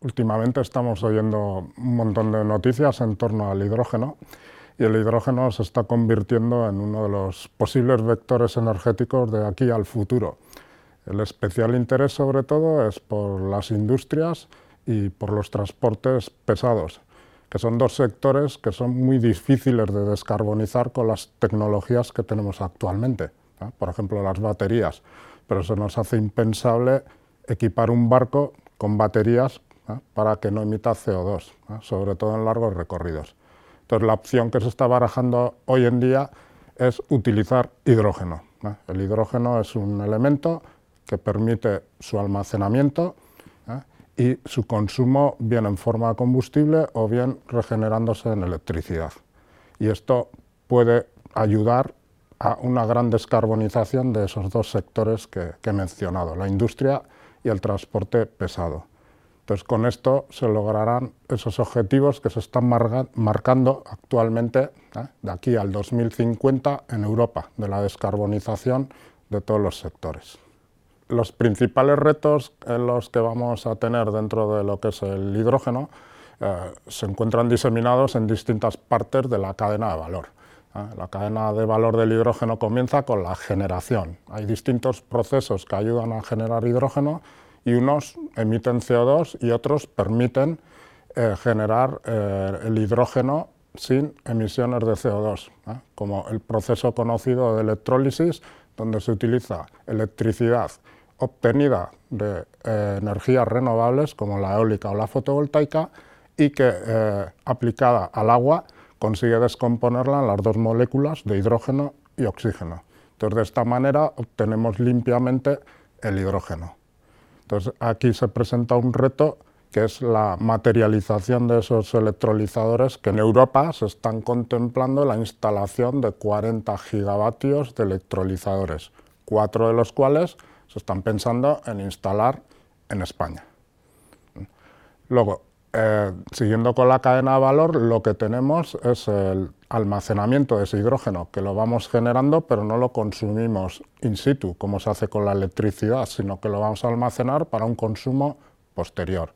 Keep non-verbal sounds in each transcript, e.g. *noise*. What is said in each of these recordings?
Últimamente estamos oyendo un montón de noticias en torno al hidrógeno y el hidrógeno se está convirtiendo en uno de los posibles vectores energéticos de aquí al futuro. El especial interés sobre todo es por las industrias y por los transportes pesados, que son dos sectores que son muy difíciles de descarbonizar con las tecnologías que tenemos actualmente, por ejemplo las baterías, pero se nos hace impensable equipar un barco con baterías para que no emita CO2, sobre todo en largos recorridos. Entonces, la opción que se está barajando hoy en día es utilizar hidrógeno. El hidrógeno es un elemento que permite su almacenamiento y su consumo bien en forma de combustible o bien regenerándose en electricidad. Y esto puede ayudar a una gran descarbonización de esos dos sectores que, que he mencionado, la industria y el transporte pesado. Entonces, con esto se lograrán esos objetivos que se están marcando actualmente ¿eh? de aquí al 2050 en Europa, de la descarbonización de todos los sectores. Los principales retos en los que vamos a tener dentro de lo que es el hidrógeno eh, se encuentran diseminados en distintas partes de la cadena de valor. ¿eh? La cadena de valor del hidrógeno comienza con la generación. Hay distintos procesos que ayudan a generar hidrógeno y unos emiten CO2 y otros permiten eh, generar eh, el hidrógeno sin emisiones de CO2, ¿eh? como el proceso conocido de electrólisis, donde se utiliza electricidad obtenida de energías renovables como la eólica o la fotovoltaica y que aplicada al agua consigue descomponerla en las dos moléculas de hidrógeno y oxígeno. Entonces, de esta manera obtenemos limpiamente el hidrógeno. Entonces, aquí se presenta un reto que es la materialización de esos electrolizadores, que en Europa se están contemplando la instalación de 40 gigavatios de electrolizadores, cuatro de los cuales se están pensando en instalar en España. Luego, eh, siguiendo con la cadena de valor, lo que tenemos es el almacenamiento de ese hidrógeno, que lo vamos generando, pero no lo consumimos in situ, como se hace con la electricidad, sino que lo vamos a almacenar para un consumo posterior.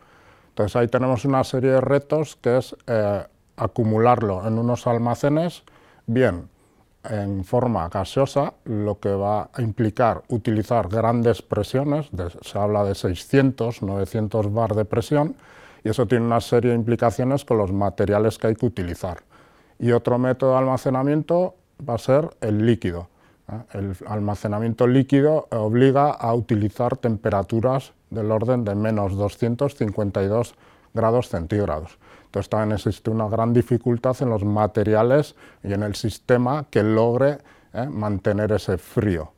Entonces ahí tenemos una serie de retos que es eh, acumularlo en unos almacenes, bien en forma gaseosa, lo que va a implicar utilizar grandes presiones, se habla de 600, 900 bar de presión, y eso tiene una serie de implicaciones con los materiales que hay que utilizar. Y otro método de almacenamiento va a ser el líquido. ¿eh? El almacenamiento líquido obliga a utilizar temperaturas del orden de menos 252 grados centígrados. Entonces también existe una gran dificultad en los materiales y en el sistema que logre ¿eh? mantener ese frío.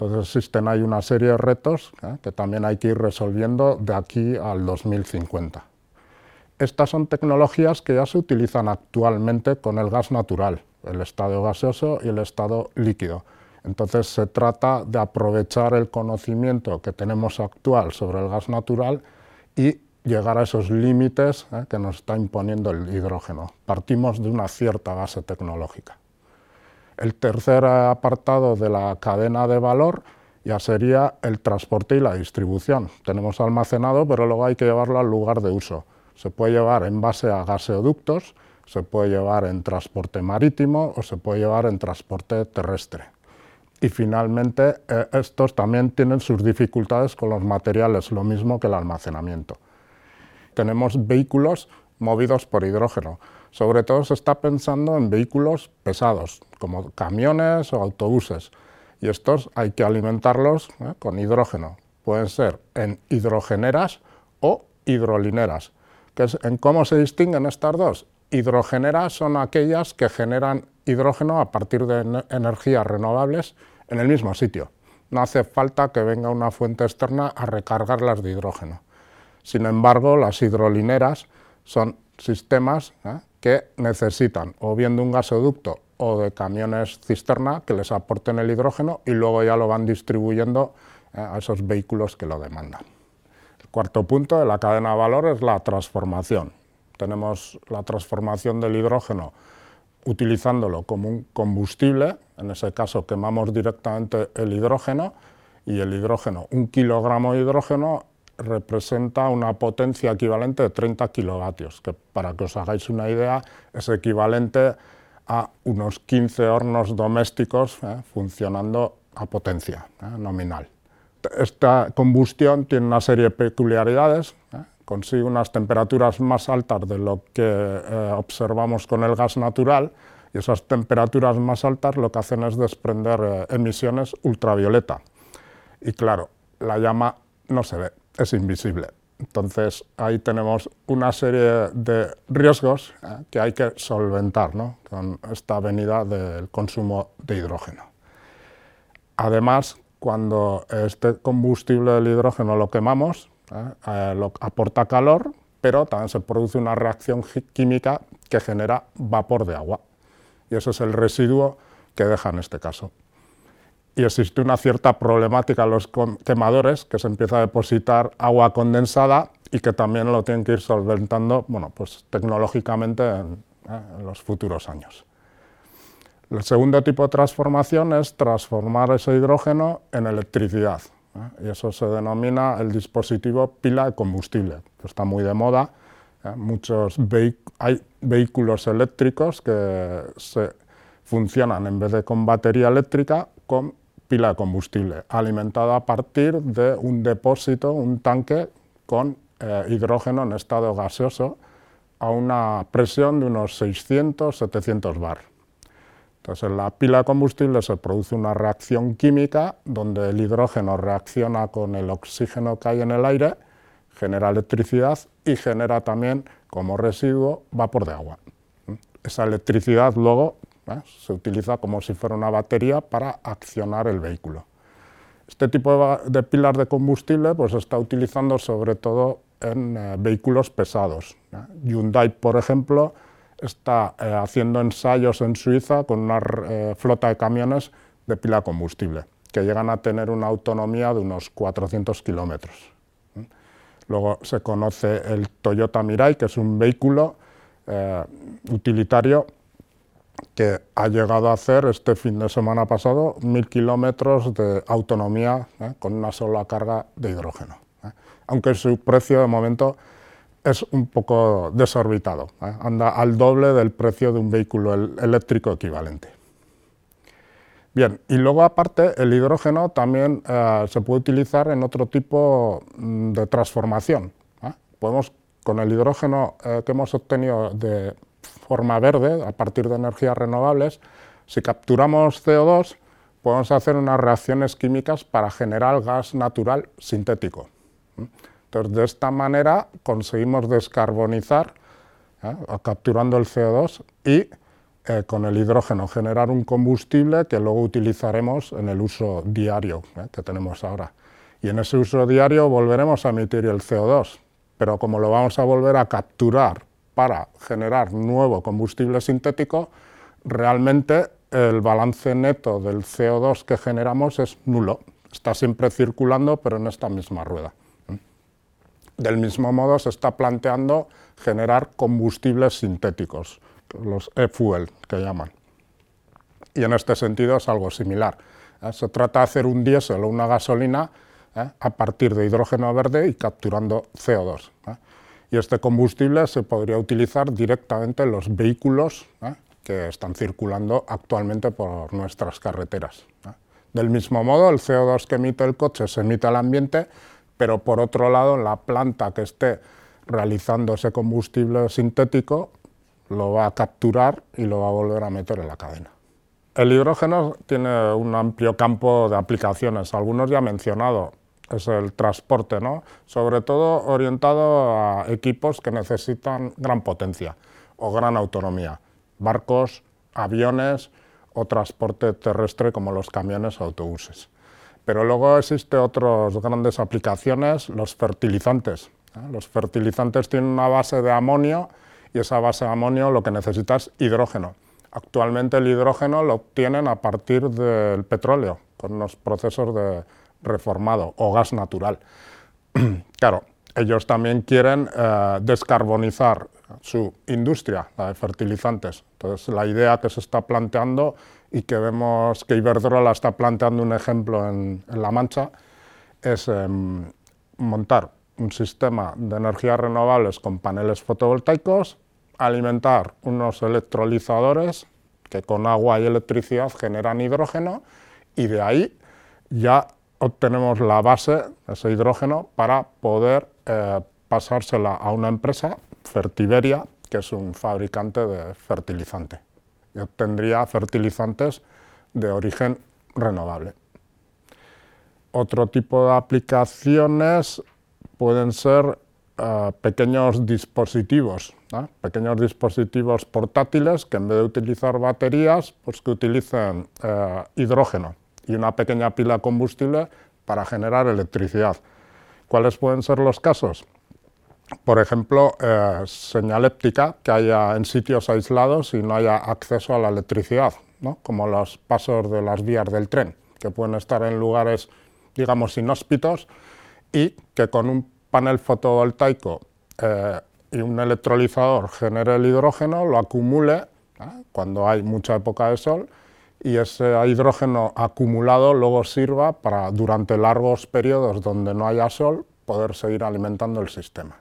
Entonces existen ahí una serie de retos ¿eh? que también hay que ir resolviendo de aquí al 2050. Estas son tecnologías que ya se utilizan actualmente con el gas natural, el estado gaseoso y el estado líquido. Entonces se trata de aprovechar el conocimiento que tenemos actual sobre el gas natural y llegar a esos límites eh, que nos está imponiendo el hidrógeno. Partimos de una cierta base tecnológica. El tercer apartado de la cadena de valor ya sería el transporte y la distribución. Tenemos almacenado, pero luego hay que llevarlo al lugar de uso se puede llevar en base a gaseoductos, se puede llevar en transporte marítimo o se puede llevar en transporte terrestre. Y finalmente, eh, estos también tienen sus dificultades con los materiales, lo mismo que el almacenamiento. Tenemos vehículos movidos por hidrógeno. Sobre todo se está pensando en vehículos pesados, como camiones o autobuses. Y estos hay que alimentarlos eh, con hidrógeno. Pueden ser en hidrogeneras o hidrolineras en cómo se distinguen estas dos. Hidrogeneras son aquellas que generan hidrógeno a partir de energías renovables en el mismo sitio. No hace falta que venga una fuente externa a recargarlas de hidrógeno. Sin embargo, las hidrolineras son sistemas ¿eh? Que necesitan o bien de un gasoducto o de camiones cisterna que les aporten el hidrógeno y luego ya lo van distribuyendo ¿eh? a esos vehículos que lo demandan. Cuarto punto de la cadena de valor es la transformación. Tenemos la transformación del hidrógeno utilizándolo como un combustible, en ese caso quemamos directamente el hidrógeno y el hidrógeno, un kilogramo de hidrógeno representa una potencia equivalente de 30 kilovatios, que para que os hagáis una idea es equivalente a unos 15 hornos domésticos ¿eh? funcionando a potencia ¿eh? nominal. Esta combustión tiene una serie de peculiaridades, ¿eh? consigue unas temperaturas más altas de lo que observamos con el gas natural, y esas temperaturas más altas lo que hacen es desprender emisiones ultravioleta. Y claro, la llama no se ve, es invisible. Entonces ahí tenemos una serie de riesgos eh, que hay que solventar con esta venida del consumo de hidrógeno. Además, cuando este combustible del hidrógeno lo quemamos, eh, eh, aporta calor, pero también se produce una reacción química que genera vapor de agua. Y ese es el residuo que deja en este caso y existe una cierta problemática en los quemadores, que se empieza a depositar agua condensada y que también lo tienen que ir solventando bueno, pues, tecnológicamente en, eh, los futuros años. El segundo tipo de transformación es transformar ese hidrógeno en electricidad, ¿eh? y eso se denomina el dispositivo pila de combustible, que está muy de moda. ¿eh? Muchos hay vehículos eléctricos que se funcionan en vez de con batería eléctrica con pila de combustible, alimentada a partir de un depósito, un tanque con eh, hidrógeno en estado gaseoso a una presión de unos 600-700 bar. Entonces, en la pila de combustible se produce una reacción química donde el hidrógeno reacciona con el oxígeno que hay en el aire, genera electricidad y genera también como residuo vapor de agua. Esa electricidad luego ¿eh? Se utiliza como si fuera una batería para accionar el vehículo. Este tipo de, pilas de combustible pues, se está utilizando sobre todo en eh, vehículos pesados. ¿eh? Hyundai, por ejemplo, está haciendo ensayos en Suiza con una flota de camiones de pila de combustible, que llegan a tener una autonomía de unos 400 kilómetros. Luego se conoce el Toyota Mirai, que es un vehículo utilitario que ha llegado a hacer este fin de semana pasado mil kilómetros de autonomía ¿eh? con una sola carga de hidrógeno, ¿eh? aunque su precio de momento es un poco desorbitado, ¿eh? anda al doble del precio de un vehículo eléctrico equivalente. Bien, y luego aparte el hidrógeno también se puede utilizar en otro tipo mm, de transformación. Podemos, con el hidrógeno que hemos obtenido de forma verde, a partir de energías renovables, si capturamos CO2, podemos hacer unas reacciones químicas para generar gas natural sintético. Entonces, de esta manera conseguimos descarbonizar, ¿eh? capturando el CO2 y eh, con el hidrógeno generar un combustible que luego utilizaremos en el uso diario ¿eh? que tenemos ahora. Y en ese uso diario volveremos a emitir el CO2, pero como lo vamos a volver a capturar para generar nuevo combustible sintético, realmente el balance neto del CO2 que generamos es nulo. Está siempre circulando, pero en esta misma rueda. Del mismo modo, se está planteando generar combustibles sintéticos, los e-fuel que llaman. Y en este sentido es algo similar. ¿eh? Se trata de hacer un diésel o una gasolina ¿eh? a partir de hidrógeno verde y capturando CO2 y este combustible se podría utilizar directamente en los vehículos ¿eh? que están circulando actualmente por nuestras carreteras. ¿eh? Del mismo modo, el CO2 que emite el coche se emite al ambiente, pero por otro lado, la planta que esté realizando ese combustible sintético lo va a capturar y lo va a volver a meter en la cadena. El hidrógeno tiene un amplio campo de aplicaciones, algunos ya he mencionado, es el transporte, ¿no? sobre todo orientado a equipos que necesitan gran potencia o gran autonomía, barcos, aviones o transporte terrestre como los camiones o autobuses. Pero luego existen otras grandes aplicaciones, los fertilizantes. ¿eh? Los fertilizantes tienen una base de amonio y esa base de amonio lo que necesita es hidrógeno. Actualmente el hidrógeno lo obtienen a partir del petróleo, con los procesos de reformado o gas natural. *clears throat* claro, ellos también quieren eh, descarbonizar su industria, la de fertilizantes. Entonces, la idea que se está planteando y que vemos que Iberdrola está planteando un ejemplo en, La Mancha es em, montar un sistema de energías renovables con paneles fotovoltaicos, alimentar unos electrolizadores que con agua y electricidad generan hidrógeno y de ahí ya obtenemos la base, ese hidrógeno, para poder eh, pasársela a una empresa, Fertiberia, que es un fabricante de fertilizante. Y obtendría fertilizantes de origen renovable. Otro tipo de aplicaciones pueden ser eh, pequeños dispositivos, pequeños dispositivos portátiles que en vez de utilizar baterías, pues que utilicen eh, hidrógeno y una pequeña pila combustible para generar electricidad. ¿Cuáles pueden ser los casos? Por ejemplo, eh, señaléptica que haya en sitios aislados y no haya acceso a la electricidad, como los pasos de las vías del tren, que pueden estar en lugares, digamos, inhóspitos y que con un panel fotovoltaico eh, y un electrolizador genere el hidrógeno, lo acumule cuando hay mucha época de sol y ese hidrógeno acumulado luego sirva para durante largos periodos donde no haya sol poder seguir alimentando el sistema.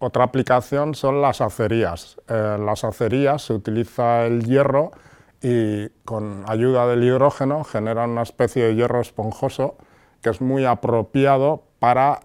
Otra aplicación son las acerías. En las acerías se utiliza el hierro y con ayuda del hidrógeno genera una especie de hierro esponjoso que es muy apropiado para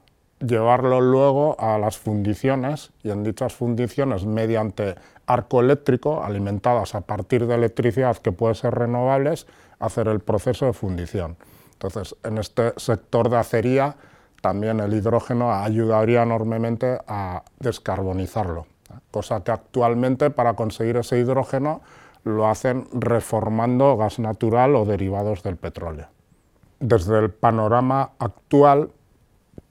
llevarlo luego a las fundiciones y en dichas fundiciones mediante arco eléctrico alimentadas a partir de electricidad que puede ser renovables hacer el proceso de fundición. Entonces, en este sector de acería también el hidrógeno ayudaría enormemente a descarbonizarlo, cosa que actualmente para conseguir ese hidrógeno lo hacen reformando gas natural o derivados del petróleo. Desde el panorama actual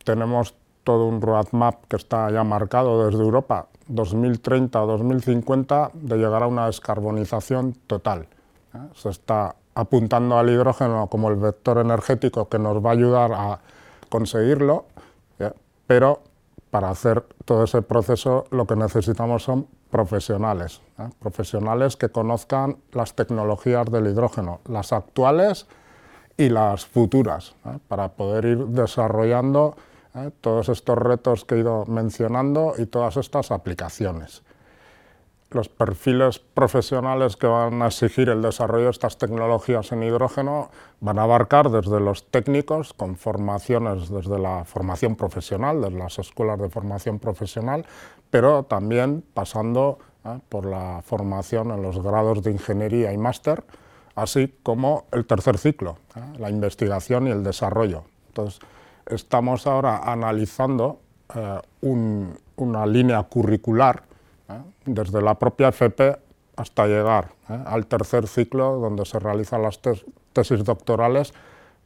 tenemos todo un roadmap que está ya marcado desde Europa, 2030 o 2050, de llegar a una descarbonización total. Se está apuntando al hidrógeno como el vector energético que nos va a ayudar a conseguirlo, pero para hacer todo ese proceso lo que necesitamos son profesionales, ¿eh? profesionales que conozcan las tecnologías del hidrógeno, las actuales y las futuras, para poder ir desarrollando ¿eh? todos estos retos que he ido mencionando y todas estas aplicaciones. Los perfiles profesionales que van a exigir el desarrollo de estas tecnologías en hidrógeno van a abarcar desde los técnicos, con formaciones desde la formación profesional, desde las escuelas de formación profesional, pero también pasando ¿eh? por la formación en los grados de ingeniería y máster, así como el tercer ciclo, ¿eh? la investigación y el desarrollo. Entonces, estamos ahora analizando eh, una línea curricular eh, desde la propia FP hasta llegar eh, al tercer ciclo donde se realizan las tesis doctorales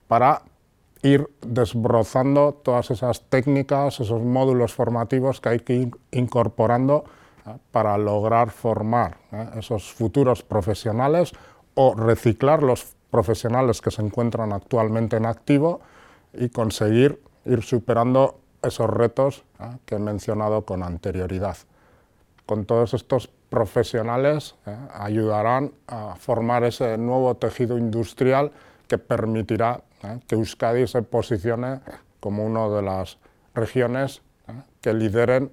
para ir desbrozando todas esas técnicas, esos módulos formativos que hay que ir incorporando para lograr formar esos futuros profesionales o reciclar los profesionales que se encuentran actualmente en activo y conseguir ir superando esos retos ¿eh? que he mencionado con anterioridad. Con todos estos profesionales ¿eh? ayudarán a formar ese nuevo tejido industrial que permitirá ¿eh? que Euskadi se posicione como una de las regiones que lideren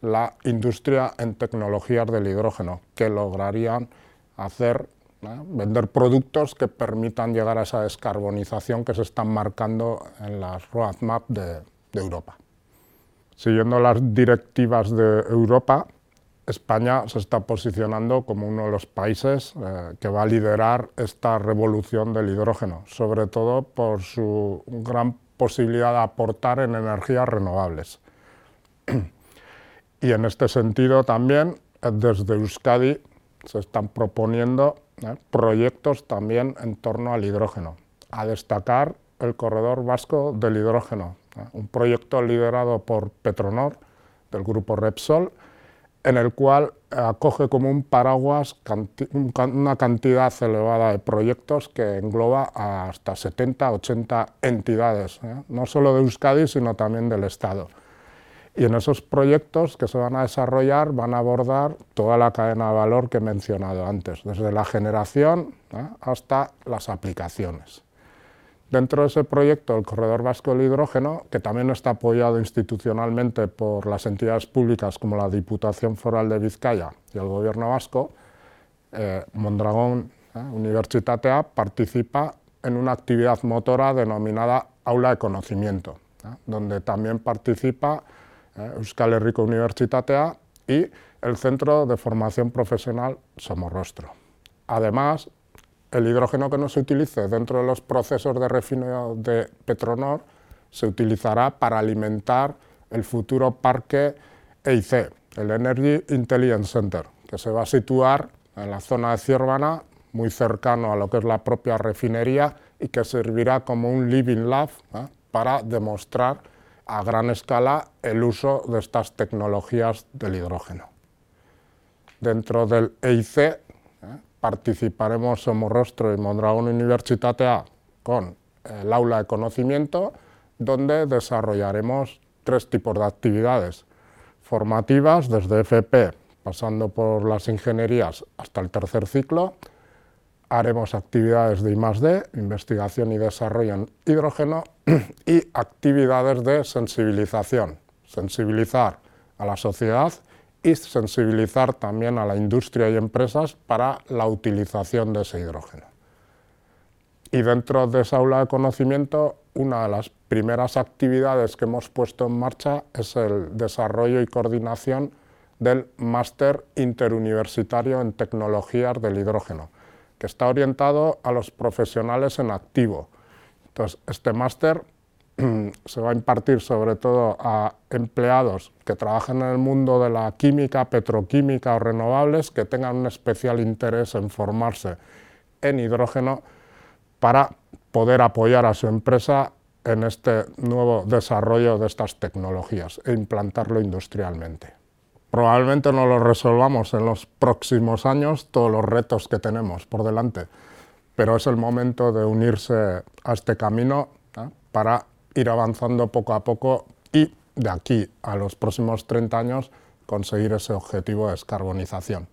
la industria en tecnologías del hidrógeno, que lograrían hacer vender productos que permitan llegar a esa descarbonización que se están marcando en las roadmap de, Europa. Siguiendo las directivas de Europa, España se está posicionando como uno de los países eh, que va a liderar esta revolución del hidrógeno, sobre todo por su gran posibilidad de aportar en energías renovables. *clears throat* y en este sentido también, eh, desde Euskadi se están proponiendo ¿eh? proyectos también en torno al hidrógeno. A destacar el Corredor Vasco del Hidrógeno, ¿eh? un proyecto liderado por Petronor, del grupo Repsol, en el cual acoge como un paraguas una cantidad elevada de proyectos que engloba hasta 70, 80 entidades, ¿eh? no solo de Euskadi, sino también del Estado. Y en esos proyectos que se van a desarrollar van a abordar toda la cadena de valor que he mencionado antes, desde la generación hasta las aplicaciones. Dentro de ese proyecto, el Corredor Vasco del Hidrógeno, que también está apoyado institucionalmente por las entidades públicas como la Diputación Foral de Vizcaya y el Gobierno Vasco, eh, Mondragón eh, Universitatea participa en una actividad motora denominada Aula de Conocimiento, eh, donde también participa Euskal Herriko Universitatea y el Centro de Formación Profesional Somorrostro. Además, el hidrógeno que no se utilice dentro de los procesos de refinado de Petronor se utilizará para alimentar el futuro parque EIC, el Energy Intelligence Center, que se va a situar en la zona de Ciervana, muy cercano a lo que es la propia refinería y que servirá como un living lab ¿eh? para demostrar a gran escala el uso de estas tecnologías del hidrógeno. Dentro del EIC participaremos Somorrostro y Mondragón Universitatea con el aula de conocimiento, donde desarrollaremos tres tipos de actividades formativas, desde FP, pasando por las ingenierías hasta el tercer ciclo. Haremos actividades de I+.D., investigación y desarrollo en hidrógeno, *clears throat* y actividades de sensibilización, sensibilizar a la sociedad y sensibilizar también a la industria y empresas para la utilización de ese hidrógeno. Y dentro de esa aula de conocimiento, una de las primeras actividades que hemos puesto en marcha es el desarrollo y coordinación del máster interuniversitario en tecnologías del hidrógeno, que está orientado a los profesionales en activo. Entonces, este máster *clears throat* se va a impartir sobre todo a empleados que trabajen en el mundo de la química, petroquímica o renovables, que tengan un especial interés en formarse en hidrógeno para poder apoyar a su empresa en este nuevo desarrollo de estas tecnologías e implantarlo industrialmente. Probablemente no lo resolvamos en los próximos años todos los retos que tenemos por delante, pero es el momento de unirse a este camino para ir avanzando poco a poco y de aquí a los próximos 30 años conseguir ese objetivo de descarbonización.